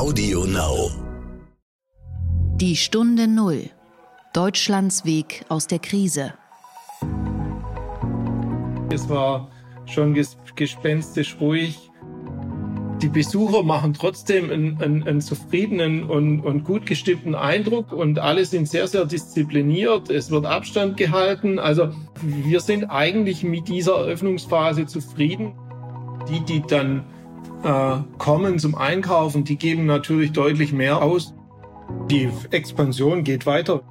Audio Now. Die Stunde Null. Deutschlands Weg aus der Krise. Es war schon ges gespenstisch ruhig. Die Besucher machen trotzdem einen, einen, einen zufriedenen und, und, gut gestimmten Eindruck und alle sind sehr, sehr diszipliniert. Es wird Abstand gehalten. Also wir sind eigentlich mit dieser Eröffnungsphase zufrieden. Die, die dann äh, kommen zum Einkaufen, die geben natürlich deutlich mehr aus. Die Expansion geht weiter.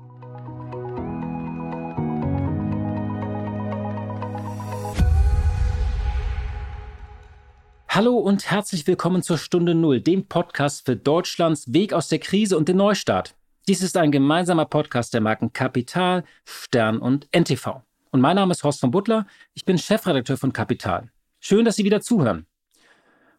Hallo und herzlich willkommen zur Stunde Null, dem Podcast für Deutschlands Weg aus der Krise und den Neustart. Dies ist ein gemeinsamer Podcast der Marken Kapital, Stern und NTV. Und mein Name ist Horst von Butler, ich bin Chefredakteur von Kapital. Schön, dass Sie wieder zuhören.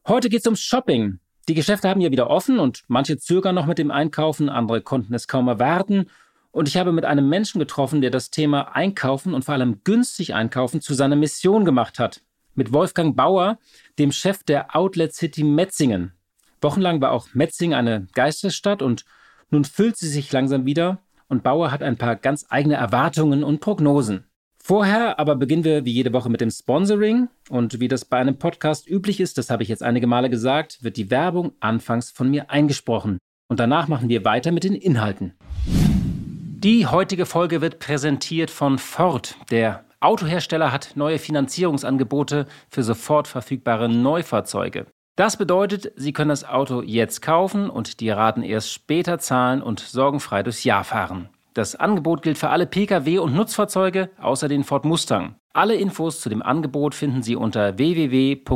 Heute geht es ums Shopping. Die Geschäfte haben ja wieder offen und manche zögern noch mit dem Einkaufen, andere konnten es kaum erwarten. Und ich habe mit einem Menschen getroffen, der das Thema Einkaufen und vor allem günstig einkaufen zu seiner Mission gemacht hat mit Wolfgang Bauer, dem Chef der Outlet City Metzingen. Wochenlang war auch Metzingen eine Geisterstadt und nun füllt sie sich langsam wieder und Bauer hat ein paar ganz eigene Erwartungen und Prognosen. Vorher aber beginnen wir wie jede Woche mit dem Sponsoring und wie das bei einem Podcast üblich ist, das habe ich jetzt einige Male gesagt, wird die Werbung anfangs von mir eingesprochen und danach machen wir weiter mit den Inhalten. Die heutige Folge wird präsentiert von Ford, der Autohersteller hat neue Finanzierungsangebote für sofort verfügbare Neufahrzeuge. Das bedeutet, Sie können das Auto jetzt kaufen und die Raten erst später zahlen und sorgenfrei durchs Jahr fahren. Das Angebot gilt für alle Pkw und Nutzfahrzeuge außer den Ford Mustang. Alle Infos zu dem Angebot finden Sie unter www.ford.de.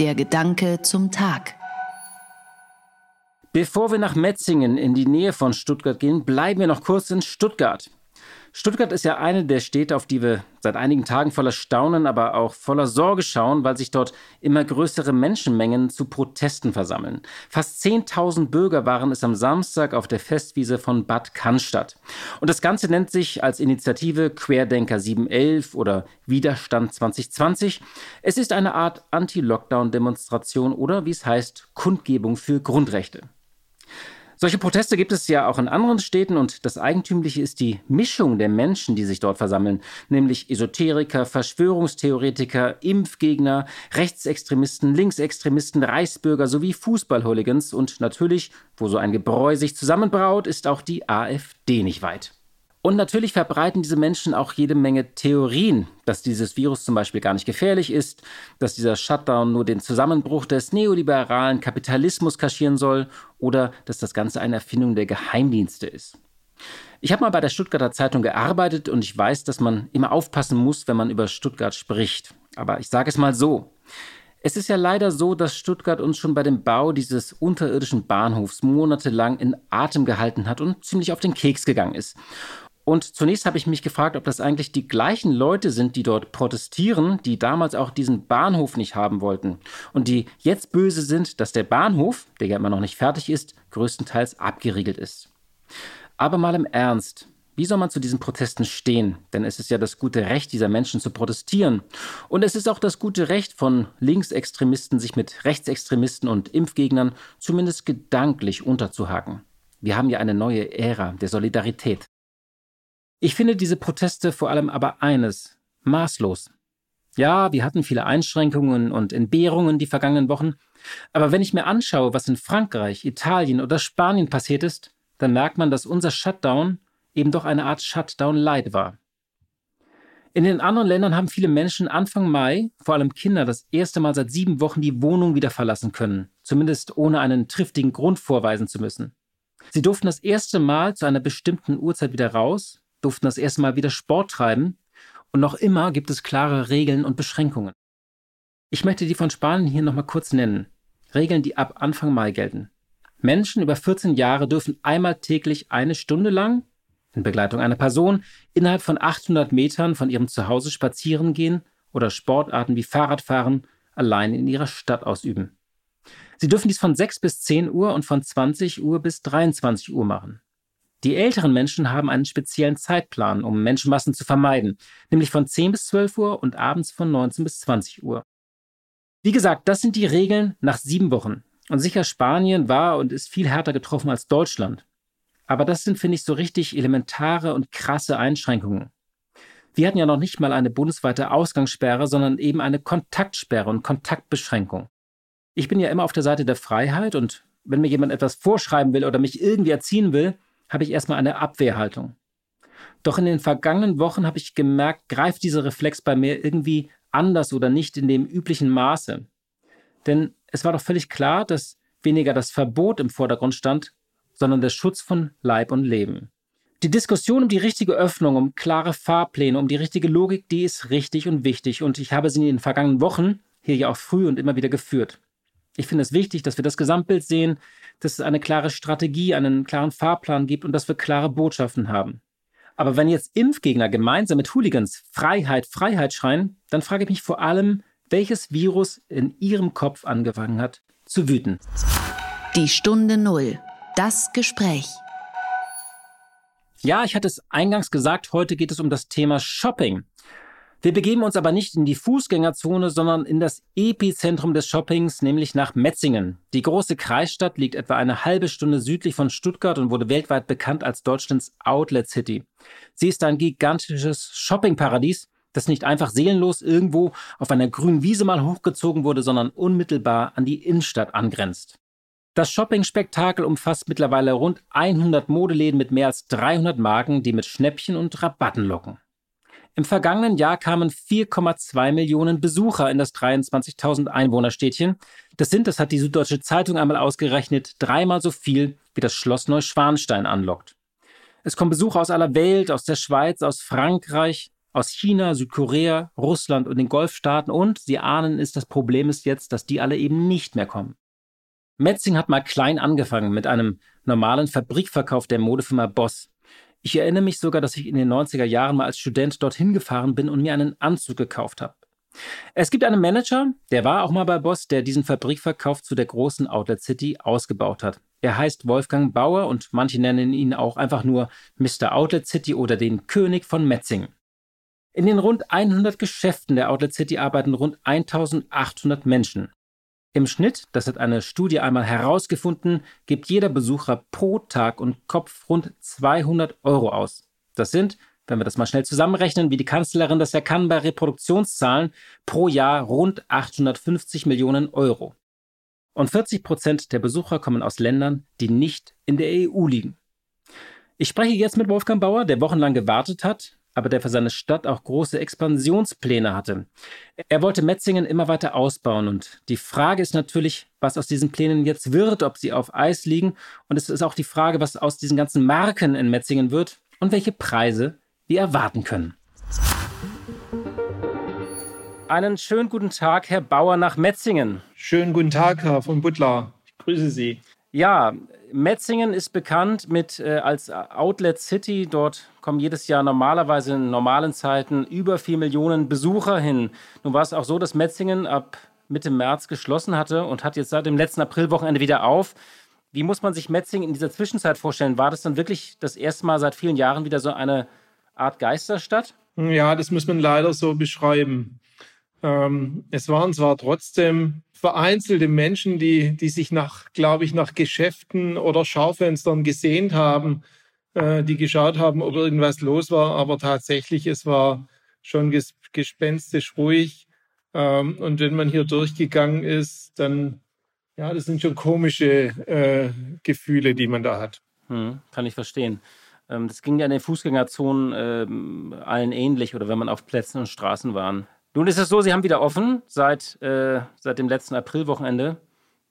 Der Gedanke zum Tag. Bevor wir nach Metzingen in die Nähe von Stuttgart gehen, bleiben wir noch kurz in Stuttgart. Stuttgart ist ja eine der Städte, auf die wir seit einigen Tagen voller Staunen, aber auch voller Sorge schauen, weil sich dort immer größere Menschenmengen zu Protesten versammeln. Fast 10.000 Bürger waren es am Samstag auf der Festwiese von Bad Cannstatt. Und das Ganze nennt sich als Initiative Querdenker 711 oder Widerstand 2020. Es ist eine Art Anti-Lockdown-Demonstration oder wie es heißt, Kundgebung für Grundrechte. Solche Proteste gibt es ja auch in anderen Städten und das Eigentümliche ist die Mischung der Menschen, die sich dort versammeln, nämlich Esoteriker, Verschwörungstheoretiker, Impfgegner, Rechtsextremisten, Linksextremisten, Reichsbürger sowie Fußballhooligans und natürlich, wo so ein Gebräu sich zusammenbraut, ist auch die AfD nicht weit. Und natürlich verbreiten diese Menschen auch jede Menge Theorien, dass dieses Virus zum Beispiel gar nicht gefährlich ist, dass dieser Shutdown nur den Zusammenbruch des neoliberalen Kapitalismus kaschieren soll oder dass das Ganze eine Erfindung der Geheimdienste ist. Ich habe mal bei der Stuttgarter Zeitung gearbeitet und ich weiß, dass man immer aufpassen muss, wenn man über Stuttgart spricht. Aber ich sage es mal so. Es ist ja leider so, dass Stuttgart uns schon bei dem Bau dieses unterirdischen Bahnhofs monatelang in Atem gehalten hat und ziemlich auf den Keks gegangen ist. Und zunächst habe ich mich gefragt, ob das eigentlich die gleichen Leute sind, die dort protestieren, die damals auch diesen Bahnhof nicht haben wollten und die jetzt böse sind, dass der Bahnhof, der ja immer noch nicht fertig ist, größtenteils abgeriegelt ist. Aber mal im Ernst, wie soll man zu diesen Protesten stehen? Denn es ist ja das gute Recht dieser Menschen zu protestieren. Und es ist auch das gute Recht von Linksextremisten, sich mit Rechtsextremisten und Impfgegnern zumindest gedanklich unterzuhaken. Wir haben ja eine neue Ära der Solidarität. Ich finde diese Proteste vor allem aber eines, maßlos. Ja, wir hatten viele Einschränkungen und Entbehrungen die vergangenen Wochen, aber wenn ich mir anschaue, was in Frankreich, Italien oder Spanien passiert ist, dann merkt man, dass unser Shutdown eben doch eine Art Shutdown-Light war. In den anderen Ländern haben viele Menschen Anfang Mai, vor allem Kinder, das erste Mal seit sieben Wochen die Wohnung wieder verlassen können, zumindest ohne einen triftigen Grund vorweisen zu müssen. Sie durften das erste Mal zu einer bestimmten Uhrzeit wieder raus, durften das erste Mal wieder Sport treiben und noch immer gibt es klare Regeln und Beschränkungen. Ich möchte die von Spanien hier nochmal kurz nennen. Regeln, die ab Anfang Mai gelten. Menschen über 14 Jahre dürfen einmal täglich eine Stunde lang, in Begleitung einer Person, innerhalb von 800 Metern von ihrem Zuhause spazieren gehen oder Sportarten wie Fahrradfahren allein in ihrer Stadt ausüben. Sie dürfen dies von 6 bis 10 Uhr und von 20 Uhr bis 23 Uhr machen. Die älteren Menschen haben einen speziellen Zeitplan, um Menschenmassen zu vermeiden, nämlich von 10 bis 12 Uhr und abends von 19 bis 20 Uhr. Wie gesagt, das sind die Regeln nach sieben Wochen. Und sicher, Spanien war und ist viel härter getroffen als Deutschland. Aber das sind, finde ich, so richtig elementare und krasse Einschränkungen. Wir hatten ja noch nicht mal eine bundesweite Ausgangssperre, sondern eben eine Kontaktsperre und Kontaktbeschränkung. Ich bin ja immer auf der Seite der Freiheit und wenn mir jemand etwas vorschreiben will oder mich irgendwie erziehen will, habe ich erstmal eine Abwehrhaltung. Doch in den vergangenen Wochen habe ich gemerkt, greift dieser Reflex bei mir irgendwie anders oder nicht in dem üblichen Maße. Denn es war doch völlig klar, dass weniger das Verbot im Vordergrund stand, sondern der Schutz von Leib und Leben. Die Diskussion um die richtige Öffnung, um klare Fahrpläne, um die richtige Logik, die ist richtig und wichtig und ich habe sie in den vergangenen Wochen hier ja auch früh und immer wieder geführt. Ich finde es wichtig, dass wir das Gesamtbild sehen, dass es eine klare Strategie, einen klaren Fahrplan gibt und dass wir klare Botschaften haben. Aber wenn jetzt Impfgegner gemeinsam mit Hooligans Freiheit, Freiheit schreien, dann frage ich mich vor allem, welches Virus in ihrem Kopf angefangen hat zu wüten. Die Stunde Null. Das Gespräch. Ja, ich hatte es eingangs gesagt, heute geht es um das Thema Shopping. Wir begeben uns aber nicht in die Fußgängerzone, sondern in das Epizentrum des Shoppings, nämlich nach Metzingen. Die große Kreisstadt liegt etwa eine halbe Stunde südlich von Stuttgart und wurde weltweit bekannt als Deutschlands Outlet City. Sie ist ein gigantisches Shoppingparadies, das nicht einfach seelenlos irgendwo auf einer grünen Wiese mal hochgezogen wurde, sondern unmittelbar an die Innenstadt angrenzt. Das Shopping-Spektakel umfasst mittlerweile rund 100 Modeläden mit mehr als 300 Marken, die mit Schnäppchen und Rabatten locken. Im vergangenen Jahr kamen 4,2 Millionen Besucher in das 23.000 Einwohnerstädtchen. Das sind, das hat die Süddeutsche Zeitung einmal ausgerechnet, dreimal so viel, wie das Schloss Neuschwanstein anlockt. Es kommen Besucher aus aller Welt, aus der Schweiz, aus Frankreich, aus China, Südkorea, Russland und den Golfstaaten und, Sie ahnen es, das Problem ist jetzt, dass die alle eben nicht mehr kommen. Metzing hat mal klein angefangen mit einem normalen Fabrikverkauf der Modefirma Boss. Ich erinnere mich sogar, dass ich in den 90er Jahren mal als Student dorthin gefahren bin und mir einen Anzug gekauft habe. Es gibt einen Manager, der war auch mal bei Boss, der diesen Fabrikverkauf zu der großen Outlet City ausgebaut hat. Er heißt Wolfgang Bauer und manche nennen ihn auch einfach nur Mr. Outlet City oder den König von Metzingen. In den rund 100 Geschäften der Outlet City arbeiten rund 1800 Menschen. Im Schnitt, das hat eine Studie einmal herausgefunden, gibt jeder Besucher pro Tag und Kopf rund 200 Euro aus. Das sind, wenn wir das mal schnell zusammenrechnen, wie die Kanzlerin das ja kann bei Reproduktionszahlen, pro Jahr rund 850 Millionen Euro. Und 40 Prozent der Besucher kommen aus Ländern, die nicht in der EU liegen. Ich spreche jetzt mit Wolfgang Bauer, der wochenlang gewartet hat, aber der für seine Stadt auch große Expansionspläne hatte. Er wollte Metzingen immer weiter ausbauen und die Frage ist natürlich, was aus diesen Plänen jetzt wird, ob sie auf Eis liegen und es ist auch die Frage, was aus diesen ganzen Marken in Metzingen wird und welche Preise wir erwarten können. Einen schönen guten Tag, Herr Bauer nach Metzingen. Schönen guten Tag, Herr von Butler. Ich grüße Sie. Ja, Metzingen ist bekannt mit äh, als Outlet City. Dort kommen jedes Jahr normalerweise in normalen Zeiten über 4 Millionen Besucher hin. Nun war es auch so, dass Metzingen ab Mitte März geschlossen hatte und hat jetzt seit dem letzten Aprilwochenende wieder auf. Wie muss man sich Metzingen in dieser Zwischenzeit vorstellen? War das dann wirklich das erste Mal seit vielen Jahren wieder so eine Art Geisterstadt? Ja, das muss man leider so beschreiben. Ähm, es waren zwar trotzdem vereinzelte Menschen, die, die sich nach, glaube ich, nach Geschäften oder Schaufenstern gesehnt haben, äh, die geschaut haben, ob irgendwas los war, aber tatsächlich, es war schon ges gespenstisch ruhig. Ähm, und wenn man hier durchgegangen ist, dann, ja, das sind schon komische äh, Gefühle, die man da hat. Hm, kann ich verstehen. Ähm, das ging ja in den Fußgängerzonen äh, allen ähnlich oder wenn man auf Plätzen und Straßen waren. Nun ist es so, Sie haben wieder offen seit, äh, seit dem letzten Aprilwochenende.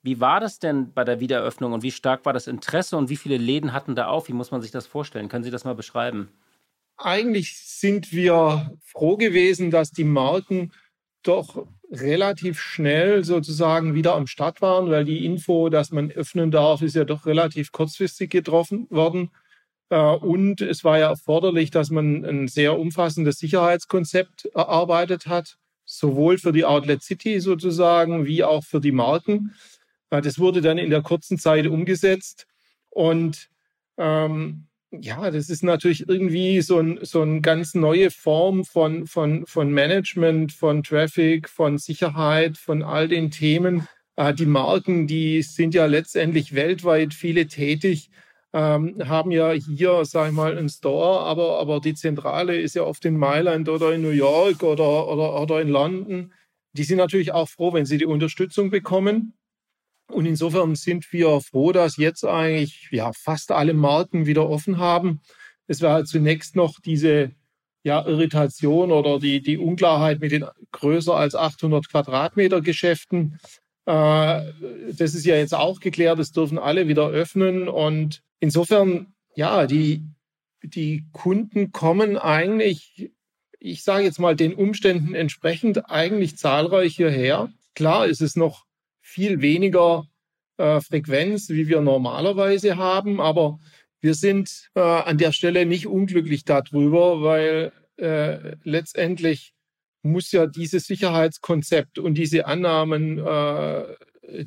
Wie war das denn bei der Wiedereröffnung und wie stark war das Interesse und wie viele Läden hatten da auf? Wie muss man sich das vorstellen? Können Sie das mal beschreiben? Eigentlich sind wir froh gewesen, dass die Marken doch relativ schnell sozusagen wieder am Start waren, weil die Info, dass man öffnen darf, ist ja doch relativ kurzfristig getroffen worden. Äh, und es war ja erforderlich, dass man ein sehr umfassendes Sicherheitskonzept erarbeitet hat, sowohl für die Outlet City sozusagen wie auch für die Marken. Äh, das wurde dann in der kurzen Zeit umgesetzt und ähm, ja, das ist natürlich irgendwie so ein, so eine ganz neue Form von, von, von Management, von Traffic, von Sicherheit, von all den Themen. Äh, die Marken, die sind ja letztendlich weltweit viele tätig, ähm, haben ja hier, sag ich mal, einen Store, aber, aber die Zentrale ist ja oft in Mailand oder in New York oder, oder, oder in London. Die sind natürlich auch froh, wenn sie die Unterstützung bekommen. Und insofern sind wir froh, dass jetzt eigentlich ja, fast alle Marken wieder offen haben. Es war halt zunächst noch diese ja, Irritation oder die, die Unklarheit mit den größer als 800 Quadratmeter Geschäften. Äh, das ist ja jetzt auch geklärt, es dürfen alle wieder öffnen. Und insofern, ja, die, die Kunden kommen eigentlich, ich sage jetzt mal, den Umständen entsprechend eigentlich zahlreich hierher. Klar ist es noch viel weniger äh, Frequenz, wie wir normalerweise haben, aber wir sind äh, an der Stelle nicht unglücklich darüber, weil äh, letztendlich muss ja dieses Sicherheitskonzept und diese Annahmen, äh,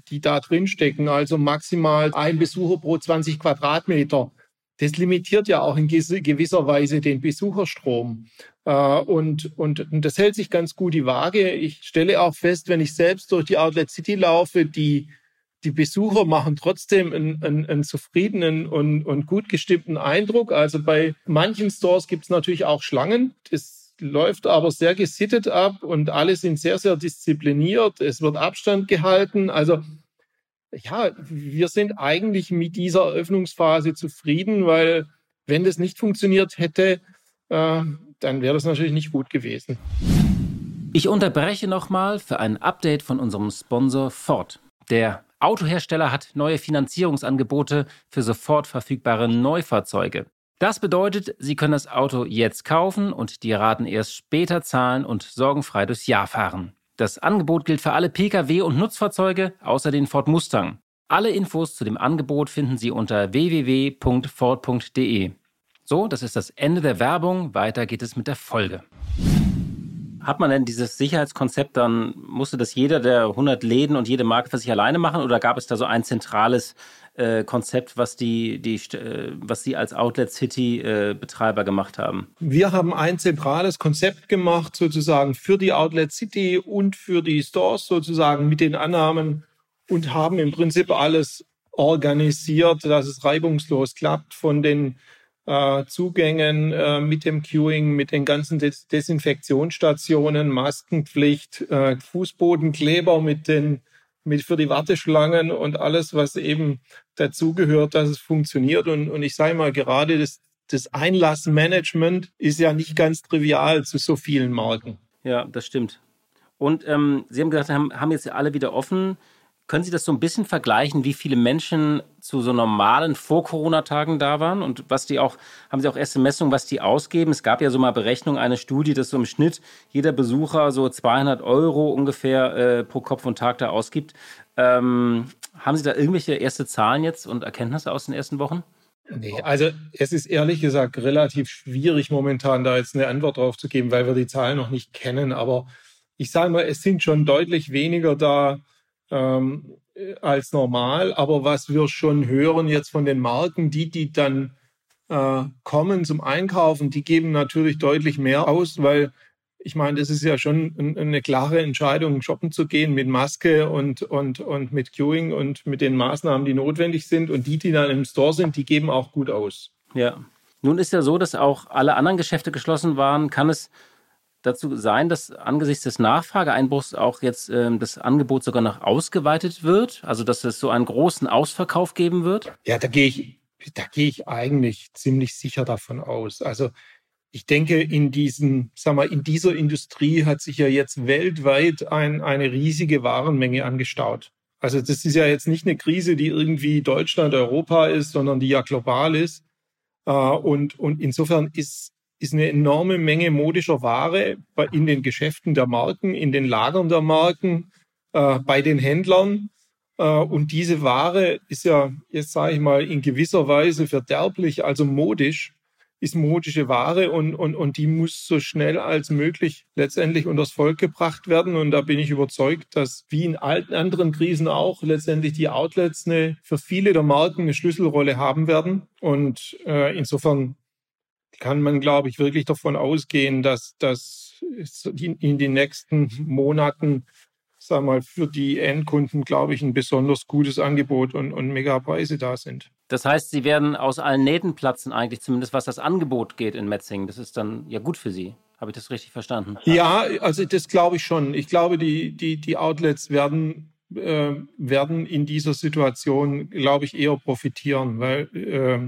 die da drin stecken, also maximal ein Besucher pro 20 Quadratmeter, das limitiert ja auch in gewisser Weise den Besucherstrom. Äh, und, und, und das hält sich ganz gut die Waage. Ich stelle auch fest, wenn ich selbst durch die Outlet City laufe, die, die Besucher machen trotzdem einen, einen, einen zufriedenen und, und gut gestimmten Eindruck. Also bei manchen Stores gibt es natürlich auch Schlangen. Das läuft aber sehr gesittet ab und alle sind sehr, sehr diszipliniert. Es wird Abstand gehalten. Also ja, wir sind eigentlich mit dieser Eröffnungsphase zufrieden, weil wenn das nicht funktioniert hätte, äh, dann wäre das natürlich nicht gut gewesen. Ich unterbreche nochmal für ein Update von unserem Sponsor Ford. Der Autohersteller hat neue Finanzierungsangebote für sofort verfügbare Neufahrzeuge. Das bedeutet, Sie können das Auto jetzt kaufen und die Raten erst später zahlen und sorgenfrei durchs Jahr fahren. Das Angebot gilt für alle Pkw und Nutzfahrzeuge außer den Ford Mustang. Alle Infos zu dem Angebot finden Sie unter www.ford.de. So, das ist das Ende der Werbung. Weiter geht es mit der Folge. Hat man denn dieses Sicherheitskonzept dann, musste das jeder der 100 Läden und jede Marke für sich alleine machen oder gab es da so ein zentrales äh, Konzept, was die, die, äh, was Sie als Outlet City äh, Betreiber gemacht haben? Wir haben ein zentrales Konzept gemacht, sozusagen für die Outlet City und für die Stores sozusagen mit den Annahmen und haben im Prinzip alles organisiert, dass es reibungslos klappt von den äh, Zugängen äh, mit dem Queuing, mit den ganzen Des Desinfektionsstationen, Maskenpflicht, äh, Fußbodenkleber mit den mit für die Warteschlangen und alles, was eben dazugehört, dass es funktioniert. Und, und ich sage mal, gerade das, das Einlassmanagement ist ja nicht ganz trivial zu so vielen Marken. Ja, das stimmt. Und ähm, Sie haben gesagt, haben, haben jetzt alle wieder offen. Können Sie das so ein bisschen vergleichen, wie viele Menschen zu so normalen Vor-Corona-Tagen da waren und was die auch, haben Sie auch erste Messungen, was die ausgeben? Es gab ja so mal Berechnung, eine Studie, dass so im Schnitt jeder Besucher so 200 Euro ungefähr äh, pro Kopf und Tag da ausgibt. Ähm, haben Sie da irgendwelche erste Zahlen jetzt und Erkenntnisse aus den ersten Wochen? Nee, also es ist ehrlich gesagt relativ schwierig momentan da jetzt eine Antwort drauf zu geben, weil wir die Zahlen noch nicht kennen. Aber ich sage mal, es sind schon deutlich weniger da, ähm, als normal. Aber was wir schon hören jetzt von den Marken, die, die dann äh, kommen zum Einkaufen, die geben natürlich deutlich mehr aus, weil ich meine, das ist ja schon eine klare Entscheidung, shoppen zu gehen mit Maske und, und, und mit Queuing und mit den Maßnahmen, die notwendig sind. Und die, die dann im Store sind, die geben auch gut aus. Ja. Nun ist ja so, dass auch alle anderen Geschäfte geschlossen waren. Kann es dazu sein, dass angesichts des Nachfrageeinbruchs auch jetzt ähm, das Angebot sogar noch ausgeweitet wird? Also dass es so einen großen Ausverkauf geben wird? Ja, da gehe ich, da gehe ich eigentlich ziemlich sicher davon aus. Also ich denke, in diesen, sag mal, in dieser Industrie hat sich ja jetzt weltweit ein, eine riesige Warenmenge angestaut. Also das ist ja jetzt nicht eine Krise, die irgendwie Deutschland, Europa ist, sondern die ja global ist. Äh, und, und insofern ist ist eine enorme Menge modischer Ware in den Geschäften der Marken, in den Lagern der Marken, äh, bei den Händlern. Äh, und diese Ware ist ja, jetzt sage ich mal, in gewisser Weise verderblich, also modisch, ist modische Ware und, und, und die muss so schnell als möglich letztendlich unters Volk gebracht werden. Und da bin ich überzeugt, dass wie in alten anderen Krisen auch letztendlich die Outlets eine, für viele der Marken eine Schlüsselrolle haben werden. Und äh, insofern kann man, glaube ich, wirklich davon ausgehen, dass, dass in den nächsten Monaten sag mal, für die Endkunden, glaube ich, ein besonders gutes Angebot und, und mega Preise da sind. Das heißt, Sie werden aus allen Nähten platzen, eigentlich zumindest was das Angebot geht in Metzingen. Das ist dann ja gut für Sie. Habe ich das richtig verstanden? Ja, also das glaube ich schon. Ich glaube, die, die, die Outlets werden, äh, werden in dieser Situation, glaube ich, eher profitieren, weil äh,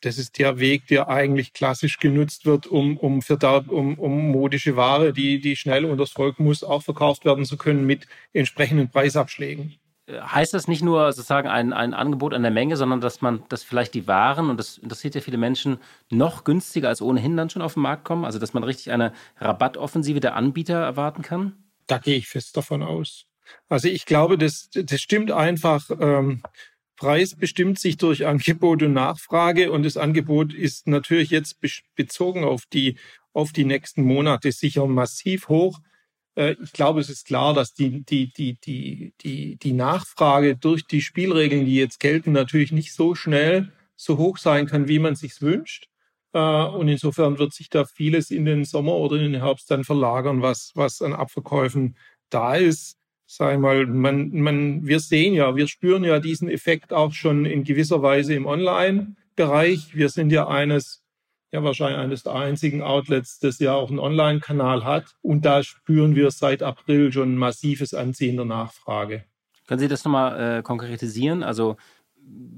das ist der Weg, der eigentlich klassisch genutzt wird, um, um, für da, um, um modische Ware, die, die schnell unters Volk muss, auch verkauft werden zu können mit entsprechenden Preisabschlägen. Äh, heißt das nicht nur sozusagen ein, ein Angebot an der Menge, sondern dass man, dass vielleicht die Waren, und das interessiert ja viele Menschen, noch günstiger als ohnehin dann schon auf den Markt kommen? Also dass man richtig eine Rabattoffensive der Anbieter erwarten kann? Da gehe ich fest davon aus. Also ich glaube, das, das stimmt einfach. Ähm, Preis bestimmt sich durch Angebot und Nachfrage und das Angebot ist natürlich jetzt bezogen auf die, auf die nächsten Monate sicher massiv hoch. Äh, ich glaube, es ist klar, dass die, die, die, die, die, die Nachfrage durch die Spielregeln, die jetzt gelten, natürlich nicht so schnell so hoch sein kann, wie man sich wünscht. Äh, und insofern wird sich da vieles in den Sommer oder in den Herbst dann verlagern, was, was an Abverkäufen da ist sag ich mal, man, man, wir sehen ja, wir spüren ja diesen Effekt auch schon in gewisser Weise im Online-Bereich. Wir sind ja eines, ja wahrscheinlich eines der einzigen Outlets, das ja auch einen Online-Kanal hat. Und da spüren wir seit April schon massives Anziehen der Nachfrage. Können Sie das nochmal äh, konkretisieren? Also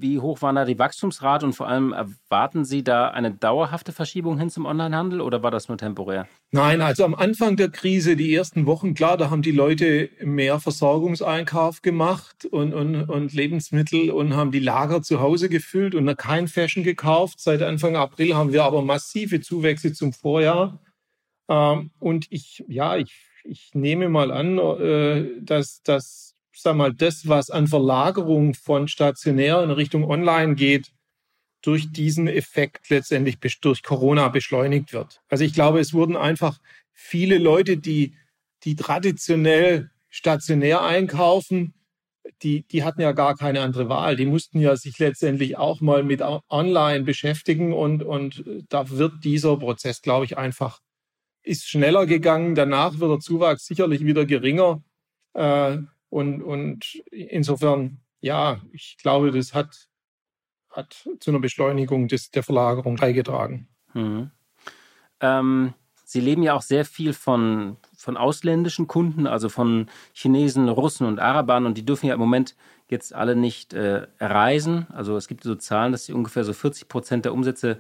wie hoch war da die Wachstumsrate und vor allem erwarten Sie da eine dauerhafte Verschiebung hin zum Onlinehandel oder war das nur temporär? Nein, also am Anfang der Krise, die ersten Wochen, klar, da haben die Leute mehr Versorgungseinkauf gemacht und, und, und Lebensmittel und haben die Lager zu Hause gefüllt und kein Fashion gekauft. Seit Anfang April haben wir aber massive Zuwächse zum Vorjahr. Ähm, und ich, ja, ich, ich nehme mal an, äh, dass, dass sag mal, das, was an Verlagerung von stationär in Richtung Online geht, durch diesen Effekt letztendlich durch Corona beschleunigt wird. Also ich glaube, es wurden einfach viele Leute, die, die traditionell stationär einkaufen, die, die hatten ja gar keine andere Wahl. Die mussten ja sich letztendlich auch mal mit Online beschäftigen und, und da wird dieser Prozess, glaube ich, einfach, ist schneller gegangen. Danach wird der Zuwachs sicherlich wieder geringer. Äh, und, und insofern, ja, ich glaube, das hat, hat zu einer Beschleunigung des, der Verlagerung beigetragen. Mhm. Ähm, Sie leben ja auch sehr viel von, von ausländischen Kunden, also von Chinesen, Russen und Arabern. Und die dürfen ja im Moment jetzt alle nicht äh, reisen. Also es gibt so Zahlen, dass sie ungefähr so 40 Prozent der Umsätze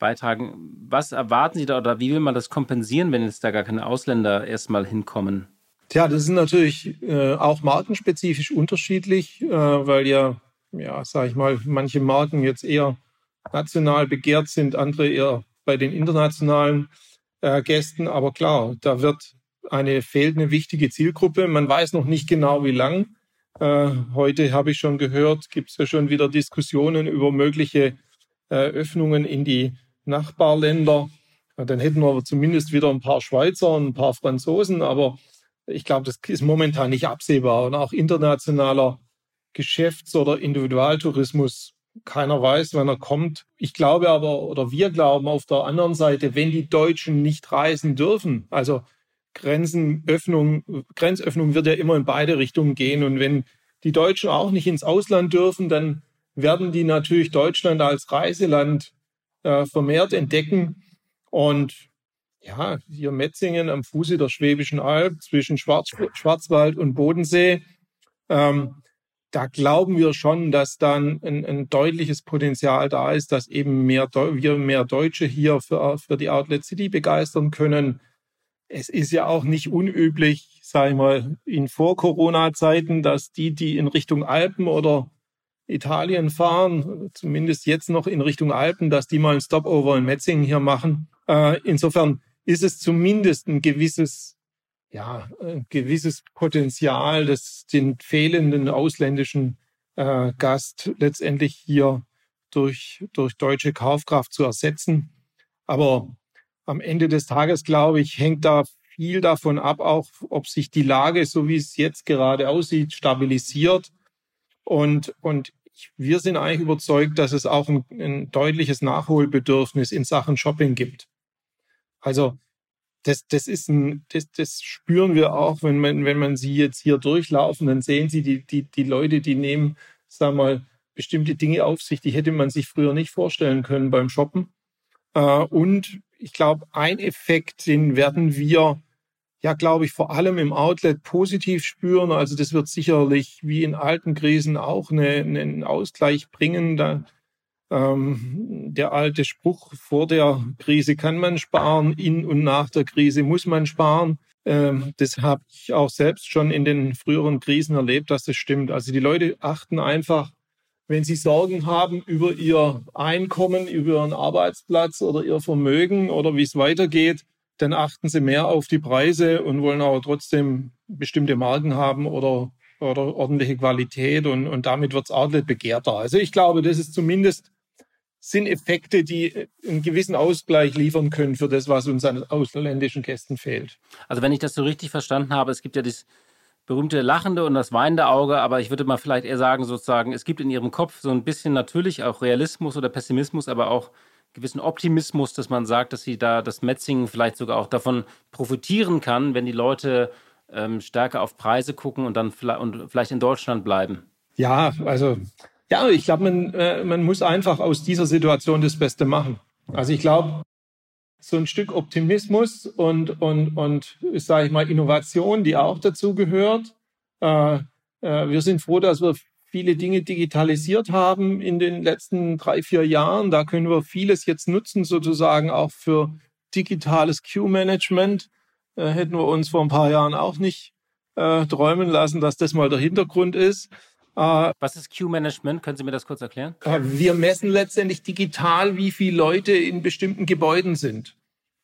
beitragen. Was erwarten Sie da oder wie will man das kompensieren, wenn jetzt da gar keine Ausländer erstmal hinkommen? Tja, das ist natürlich äh, auch markenspezifisch unterschiedlich, äh, weil ja, ja, sag ich mal, manche Marken jetzt eher national begehrt sind, andere eher bei den internationalen äh, Gästen. Aber klar, da wird eine fehlt eine wichtige Zielgruppe. Man weiß noch nicht genau, wie lang. Äh, heute habe ich schon gehört, gibt es ja schon wieder Diskussionen über mögliche äh, Öffnungen in die Nachbarländer. Dann hätten wir zumindest wieder ein paar Schweizer und ein paar Franzosen, aber ich glaube, das ist momentan nicht absehbar. Und auch internationaler Geschäfts- oder Individualtourismus, keiner weiß, wann er kommt. Ich glaube aber, oder wir glauben auf der anderen Seite, wenn die Deutschen nicht reisen dürfen, also Grenzenöffnung, Grenzöffnung wird ja immer in beide Richtungen gehen. Und wenn die Deutschen auch nicht ins Ausland dürfen, dann werden die natürlich Deutschland als Reiseland äh, vermehrt entdecken. Und ja, hier Metzingen am Fuße der Schwäbischen Alb zwischen Schwarz, Schwarzwald und Bodensee. Ähm, da glauben wir schon, dass dann ein, ein, deutliches Potenzial da ist, dass eben mehr wir mehr Deutsche hier für, für die Outlet City begeistern können. Es ist ja auch nicht unüblich, sage ich mal, in Vor-Corona-Zeiten, dass die, die in Richtung Alpen oder Italien fahren, zumindest jetzt noch in Richtung Alpen, dass die mal ein Stopover in Metzingen hier machen. Äh, insofern ist es zumindest ein gewisses, ja, ein gewisses Potenzial, das den fehlenden ausländischen äh, Gast letztendlich hier durch, durch deutsche Kaufkraft zu ersetzen. Aber am Ende des Tages, glaube ich, hängt da viel davon ab, auch ob sich die Lage, so wie es jetzt gerade aussieht, stabilisiert. Und, und wir sind eigentlich überzeugt, dass es auch ein, ein deutliches Nachholbedürfnis in Sachen Shopping gibt. Also das, das ist ein, das, das spüren wir auch, wenn man, wenn man sie jetzt hier durchlaufen, dann sehen sie die, die, die Leute, die nehmen, sagen wir mal, bestimmte Dinge auf sich, die hätte man sich früher nicht vorstellen können beim Shoppen. Äh, und ich glaube, ein Effekt, den werden wir ja, glaube ich, vor allem im Outlet positiv spüren. Also das wird sicherlich wie in alten Krisen auch eine, einen Ausgleich bringen. Da, ähm, der alte Spruch, vor der Krise kann man sparen, in und nach der Krise muss man sparen. Ähm, das habe ich auch selbst schon in den früheren Krisen erlebt, dass das stimmt. Also die Leute achten einfach wenn Sie Sorgen haben über Ihr Einkommen, über Ihren Arbeitsplatz oder Ihr Vermögen oder wie es weitergeht, dann achten Sie mehr auf die Preise und wollen aber trotzdem bestimmte Marken haben oder, oder ordentliche Qualität und, und damit wird das Outlet begehrter. Also ich glaube, das ist zumindest sind Effekte, die einen gewissen Ausgleich liefern können für das, was uns an ausländischen Gästen fehlt. Also wenn ich das so richtig verstanden habe, es gibt ja das berühmte lachende und das weinende Auge, aber ich würde mal vielleicht eher sagen, sozusagen, es gibt in ihrem Kopf so ein bisschen natürlich auch Realismus oder Pessimismus, aber auch gewissen Optimismus, dass man sagt, dass sie da das Metzingen vielleicht sogar auch davon profitieren kann, wenn die Leute ähm, stärker auf Preise gucken und dann und vielleicht in Deutschland bleiben. Ja, also ja, ich glaube, man, äh, man muss einfach aus dieser Situation das Beste machen. Also ich glaube, so ein Stück Optimismus und, und, und sage ich mal, Innovation, die auch dazu gehört. Äh, äh, wir sind froh, dass wir viele Dinge digitalisiert haben in den letzten drei, vier Jahren. Da können wir vieles jetzt nutzen, sozusagen auch für digitales Queue-Management. Hätten wir uns vor ein paar Jahren auch nicht träumen lassen, dass das mal der Hintergrund ist. Äh, Was ist Queue-Management? Können Sie mir das kurz erklären? Äh, wir messen letztendlich digital, wie viele Leute in bestimmten Gebäuden sind.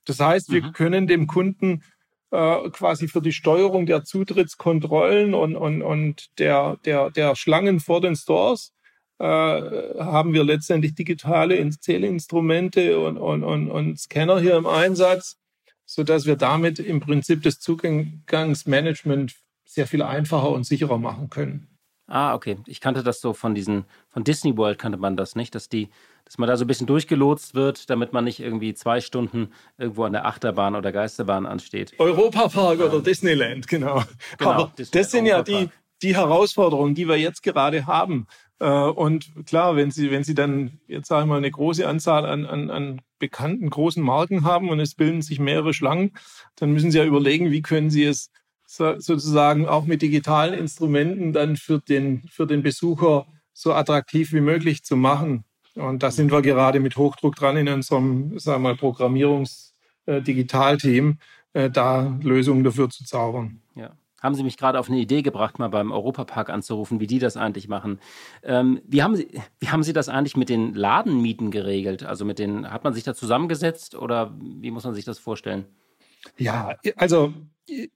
Das heißt, wir mhm. können dem Kunden äh, quasi für die Steuerung der Zutrittskontrollen und, und, und der, der, der Schlangen vor den Stores äh, haben wir letztendlich digitale Zählinstrumente und, und, und, und Scanner hier im Einsatz, so dass wir damit im Prinzip das Zugangsmanagement sehr viel einfacher und sicherer machen können. Ah, okay. Ich kannte das so von diesen, von Disney World kannte man das nicht, dass die, dass man da so ein bisschen durchgelotst wird, damit man nicht irgendwie zwei Stunden irgendwo an der Achterbahn oder Geisterbahn ansteht. Europapark oder Disneyland, genau. genau Aber Disney das sind ja die, die Herausforderungen, die wir jetzt gerade haben. Äh, und klar, wenn Sie, wenn Sie dann jetzt sagen wir mal eine große Anzahl an, an, an bekannten großen Marken haben und es bilden sich mehrere Schlangen, dann müssen Sie ja überlegen, wie können Sie es so, sozusagen auch mit digitalen Instrumenten dann für den, für den Besucher so attraktiv wie möglich zu machen. Und da sind wir gerade mit Hochdruck dran in unserem, sagen wir mal, Programmierungs-Digitalteam, äh, äh, da Lösungen dafür zu zaubern. Ja. Haben Sie mich gerade auf eine Idee gebracht, mal beim Europapark anzurufen, wie die das eigentlich machen. Ähm, wie, haben Sie, wie haben Sie das eigentlich mit den Ladenmieten geregelt? Also mit den, hat man sich da zusammengesetzt oder wie muss man sich das vorstellen? Ja, also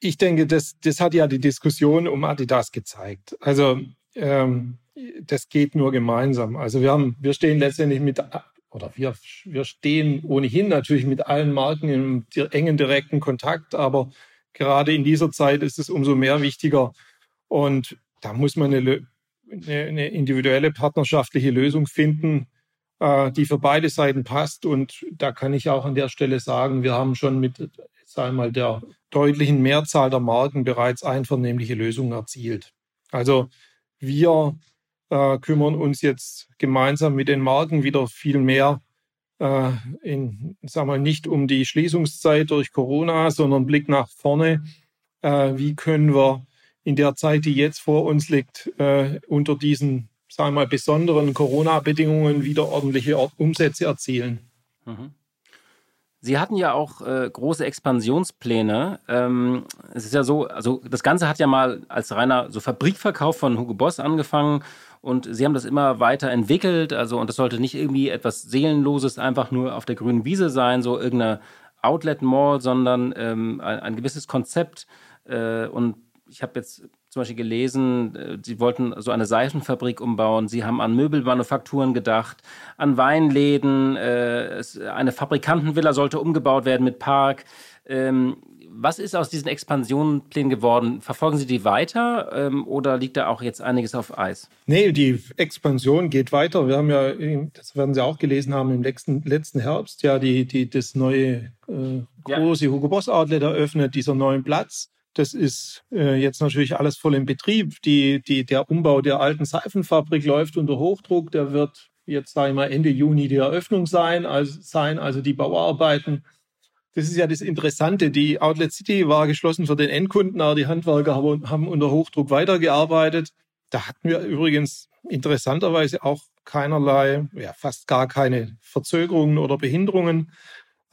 ich denke, das, das hat ja die Diskussion um Adidas gezeigt. Also ähm, das geht nur gemeinsam. Also wir haben, wir stehen letztendlich mit oder wir, wir stehen ohnehin natürlich mit allen Marken im engen direkten Kontakt, aber gerade in dieser Zeit ist es umso mehr wichtiger. Und da muss man eine, eine individuelle partnerschaftliche Lösung finden, äh, die für beide Seiten passt. Und da kann ich auch an der Stelle sagen, wir haben schon mit sagen wir mal, der deutlichen Mehrzahl der Marken bereits einvernehmliche Lösungen erzielt. Also wir äh, kümmern uns jetzt gemeinsam mit den Marken wieder viel mehr äh, in, sagen wir, nicht um die Schließungszeit durch Corona, sondern Blick nach vorne. Äh, wie können wir in der Zeit, die jetzt vor uns liegt, äh, unter diesen, sagen wir mal, besonderen Corona-Bedingungen wieder ordentliche Umsätze erzielen? Mhm. Sie hatten ja auch äh, große Expansionspläne. Ähm, es ist ja so, also das Ganze hat ja mal als reiner so Fabrikverkauf von Hugo Boss angefangen und Sie haben das immer weiter entwickelt. Also und das sollte nicht irgendwie etwas seelenloses einfach nur auf der grünen Wiese sein, so irgendeine Outlet Mall, sondern ähm, ein, ein, gewisses Konzept. Äh, und ich habe jetzt zum Beispiel gelesen, äh, Sie wollten so eine Seifenfabrik umbauen. Sie haben an Möbelmanufakturen gedacht, an Weinläden. Äh, eine Fabrikantenvilla sollte umgebaut werden mit Park. Ähm, was ist aus diesen Expansionsplänen geworden? Verfolgen Sie die weiter ähm, oder liegt da auch jetzt einiges auf Eis? Nee, die Expansion geht weiter. Wir haben ja, das werden Sie auch gelesen haben, im letzten, letzten Herbst ja die, die, das neue äh, große ja. Hugo Boss Outlet eröffnet, dieser neuen Platz. Das ist äh, jetzt natürlich alles voll im Betrieb. Die, die, der Umbau der alten Seifenfabrik läuft unter Hochdruck. Der wird jetzt, sage ich mal, Ende Juni die Eröffnung sein. Also, sein, also die Bauarbeiten. Das ist ja das Interessante. Die Outlet City war geschlossen für den Endkunden, aber die Handwerker haben, haben unter Hochdruck weitergearbeitet. Da hatten wir übrigens interessanterweise auch keinerlei, ja, fast gar keine Verzögerungen oder Behinderungen.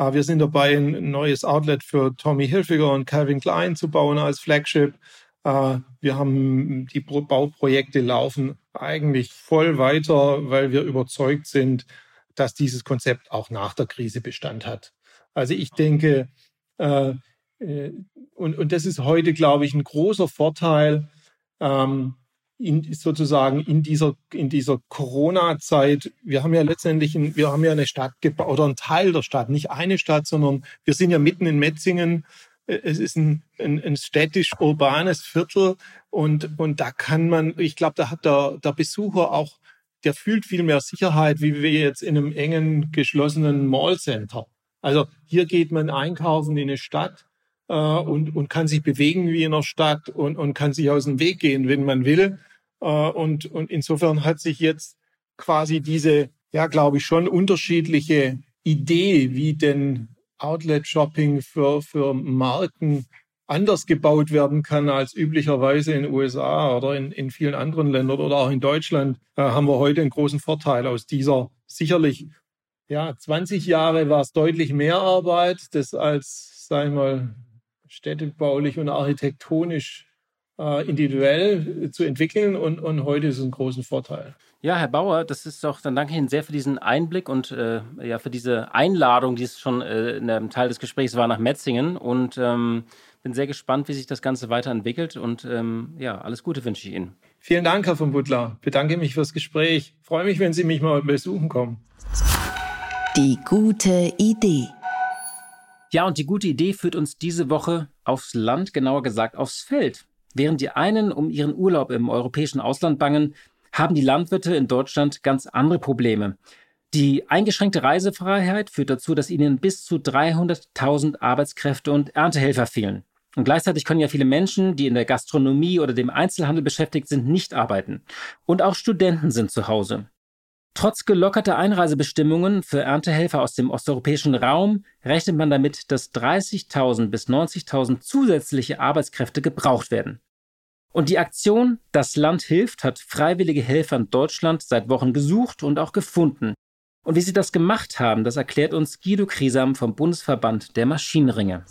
Ah, wir sind dabei, ein neues Outlet für Tommy Hilfiger und Calvin Klein zu bauen als Flagship. Ah, wir haben die Bauprojekte laufen eigentlich voll weiter, weil wir überzeugt sind, dass dieses Konzept auch nach der Krise Bestand hat. Also ich denke, äh, äh und, das ist heute, glaube ich, ein großer Vorteil, ähm, in, sozusagen in dieser, in dieser Corona-Zeit, wir haben ja letztendlich, ein, wir haben ja eine Stadt gebaut oder ein Teil der Stadt, nicht eine Stadt, sondern wir sind ja mitten in Metzingen. Es ist ein, ein, ein städtisch-urbanes Viertel und, und da kann man, ich glaube, da hat der, der Besucher auch, der fühlt viel mehr Sicherheit, wie wir jetzt in einem engen, geschlossenen Mallcenter. Also hier geht man einkaufen in eine Stadt äh, und, und kann sich bewegen wie in einer Stadt und, und kann sich aus dem Weg gehen, wenn man will. Äh, und, und insofern hat sich jetzt quasi diese, ja, glaube ich, schon unterschiedliche Idee, wie denn Outlet-Shopping für, für Marken anders gebaut werden kann als üblicherweise in USA oder in, in vielen anderen Ländern oder auch in Deutschland, äh, haben wir heute einen großen Vorteil aus dieser sicherlich, ja, 20 Jahre war es deutlich mehr Arbeit, das als, sag ich mal, städtebaulich und architektonisch äh, individuell zu entwickeln und, und heute ist es ein großen Vorteil. Ja, Herr Bauer, das ist doch, dann danke ich Ihnen sehr für diesen Einblick und äh, ja für diese Einladung, die es schon äh, in einem Teil des Gesprächs war nach Metzingen und ähm, bin sehr gespannt, wie sich das Ganze weiterentwickelt und ähm, ja, alles Gute wünsche ich Ihnen. Vielen Dank, Herr von Butler. Bedanke mich fürs Gespräch. Freue mich, wenn Sie mich mal besuchen kommen. Die gute Idee. Ja, und die gute Idee führt uns diese Woche aufs Land, genauer gesagt aufs Feld. Während die einen um ihren Urlaub im europäischen Ausland bangen, haben die Landwirte in Deutschland ganz andere Probleme. Die eingeschränkte Reisefreiheit führt dazu, dass ihnen bis zu 300.000 Arbeitskräfte und Erntehelfer fehlen. Und gleichzeitig können ja viele Menschen, die in der Gastronomie oder dem Einzelhandel beschäftigt sind, nicht arbeiten. Und auch Studenten sind zu Hause. Trotz gelockerter Einreisebestimmungen für Erntehelfer aus dem osteuropäischen Raum rechnet man damit, dass 30.000 bis 90.000 zusätzliche Arbeitskräfte gebraucht werden. Und die Aktion Das Land hilft hat freiwillige Helfer in Deutschland seit Wochen gesucht und auch gefunden. Und wie sie das gemacht haben, das erklärt uns Guido Krisam vom Bundesverband der Maschinenringe.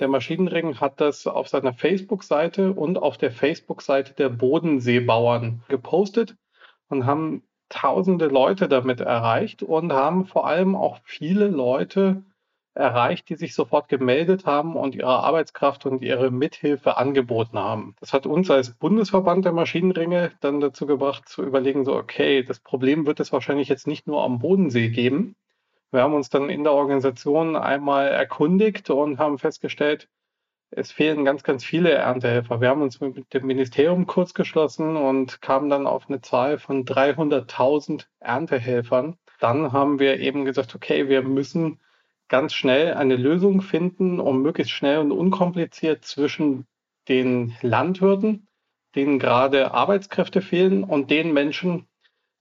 Der Maschinenring hat das auf seiner Facebook-Seite und auf der Facebook-Seite der Bodenseebauern gepostet und haben tausende Leute damit erreicht und haben vor allem auch viele Leute erreicht, die sich sofort gemeldet haben und ihre Arbeitskraft und ihre Mithilfe angeboten haben. Das hat uns als Bundesverband der Maschinenringe dann dazu gebracht zu überlegen, so okay, das Problem wird es wahrscheinlich jetzt nicht nur am Bodensee geben, wir haben uns dann in der Organisation einmal erkundigt und haben festgestellt, es fehlen ganz, ganz viele Erntehelfer. Wir haben uns mit dem Ministerium kurz geschlossen und kamen dann auf eine Zahl von 300.000 Erntehelfern. Dann haben wir eben gesagt, okay, wir müssen ganz schnell eine Lösung finden, um möglichst schnell und unkompliziert zwischen den Landwirten, denen gerade Arbeitskräfte fehlen, und den Menschen,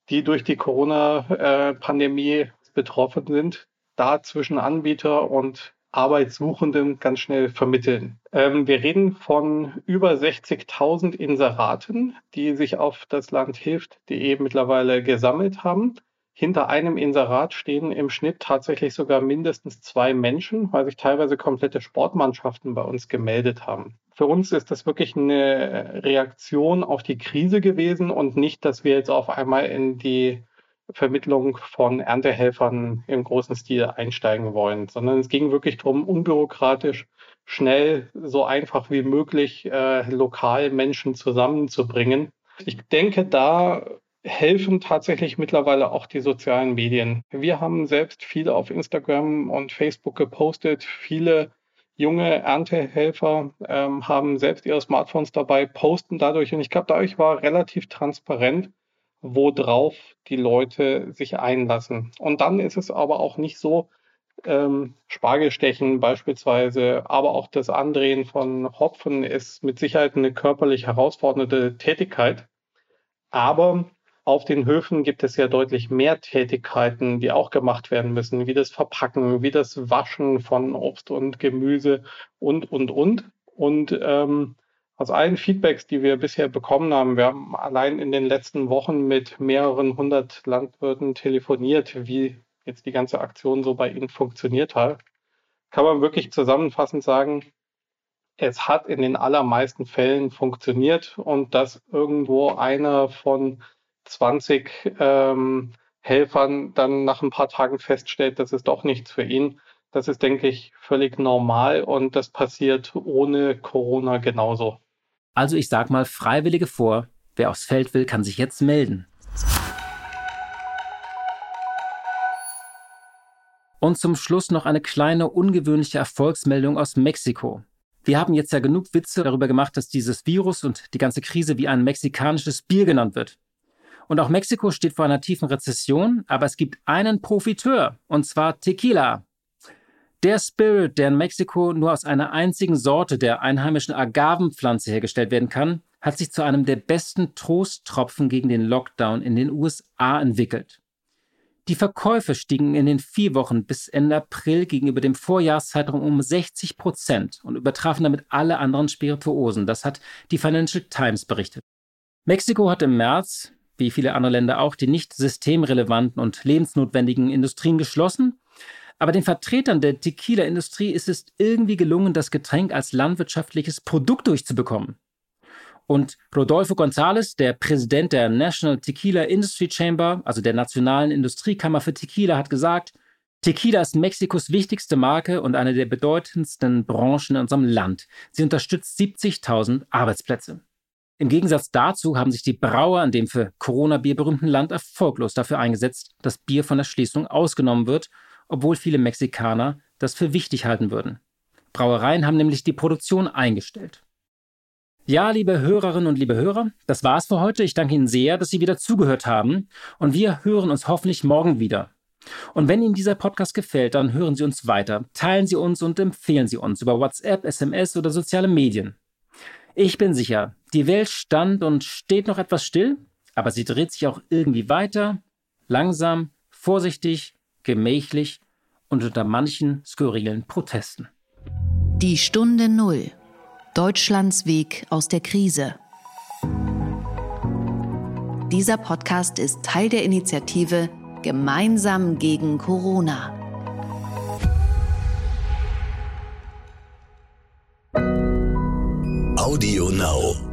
die durch die Corona-Pandemie betroffen sind, da zwischen Anbieter und Arbeitssuchenden ganz schnell vermitteln. Ähm, wir reden von über 60.000 Inseraten, die sich auf das Land hilft.de mittlerweile gesammelt haben. Hinter einem Inserat stehen im Schnitt tatsächlich sogar mindestens zwei Menschen, weil sich teilweise komplette Sportmannschaften bei uns gemeldet haben. Für uns ist das wirklich eine Reaktion auf die Krise gewesen und nicht, dass wir jetzt auf einmal in die Vermittlung von Erntehelfern im großen Stil einsteigen wollen, sondern es ging wirklich darum, unbürokratisch schnell so einfach wie möglich äh, lokal Menschen zusammenzubringen. Ich denke, da helfen tatsächlich mittlerweile auch die sozialen Medien. Wir haben selbst viel auf Instagram und Facebook gepostet. Viele junge Erntehelfer ähm, haben selbst ihre Smartphones dabei, posten dadurch. Und ich glaube, dadurch war relativ transparent, worauf die Leute sich einlassen. Und dann ist es aber auch nicht so, ähm, Spargelstechen beispielsweise, aber auch das Andrehen von Hopfen ist mit Sicherheit eine körperlich herausfordernde Tätigkeit. Aber auf den Höfen gibt es ja deutlich mehr Tätigkeiten, die auch gemacht werden müssen, wie das Verpacken, wie das Waschen von Obst und Gemüse und, und, und. Und ähm, aus allen Feedbacks, die wir bisher bekommen haben, wir haben allein in den letzten Wochen mit mehreren hundert Landwirten telefoniert, wie jetzt die ganze Aktion so bei ihnen funktioniert hat, kann man wirklich zusammenfassend sagen, es hat in den allermeisten Fällen funktioniert und dass irgendwo einer von 20 ähm, Helfern dann nach ein paar Tagen feststellt, das ist doch nichts für ihn. Das ist, denke ich, völlig normal und das passiert ohne Corona genauso. Also ich sag mal Freiwillige vor. Wer aufs Feld will, kann sich jetzt melden. Und zum Schluss noch eine kleine ungewöhnliche Erfolgsmeldung aus Mexiko. Wir haben jetzt ja genug Witze darüber gemacht, dass dieses Virus und die ganze Krise wie ein mexikanisches Bier genannt wird. Und auch Mexiko steht vor einer tiefen Rezession, aber es gibt einen Profiteur, und zwar Tequila. Der Spirit, der in Mexiko nur aus einer einzigen Sorte der einheimischen Agavenpflanze hergestellt werden kann, hat sich zu einem der besten Trosttropfen gegen den Lockdown in den USA entwickelt. Die Verkäufe stiegen in den vier Wochen bis Ende April gegenüber dem Vorjahreszeitraum um 60 Prozent und übertrafen damit alle anderen Spirituosen. Das hat die Financial Times berichtet. Mexiko hat im März wie viele andere Länder auch, die nicht systemrelevanten und lebensnotwendigen Industrien geschlossen. Aber den Vertretern der Tequila-Industrie ist es irgendwie gelungen, das Getränk als landwirtschaftliches Produkt durchzubekommen. Und Rodolfo González, der Präsident der National Tequila Industry Chamber, also der Nationalen Industriekammer für Tequila, hat gesagt, Tequila ist Mexikos wichtigste Marke und eine der bedeutendsten Branchen in unserem Land. Sie unterstützt 70.000 Arbeitsplätze. Im Gegensatz dazu haben sich die Brauer in dem für Corona-Bier berühmten Land erfolglos dafür eingesetzt, dass Bier von der Schließung ausgenommen wird, obwohl viele Mexikaner das für wichtig halten würden. Brauereien haben nämlich die Produktion eingestellt. Ja, liebe Hörerinnen und liebe Hörer, das war's für heute. Ich danke Ihnen sehr, dass Sie wieder zugehört haben und wir hören uns hoffentlich morgen wieder. Und wenn Ihnen dieser Podcast gefällt, dann hören Sie uns weiter, teilen Sie uns und empfehlen Sie uns über WhatsApp, SMS oder soziale Medien. Ich bin sicher, die Welt stand und steht noch etwas still, aber sie dreht sich auch irgendwie weiter, langsam, vorsichtig, gemächlich und unter manchen skurrilen Protesten. Die Stunde Null. Deutschlands Weg aus der Krise. Dieser Podcast ist Teil der Initiative Gemeinsam gegen Corona. Audio Now.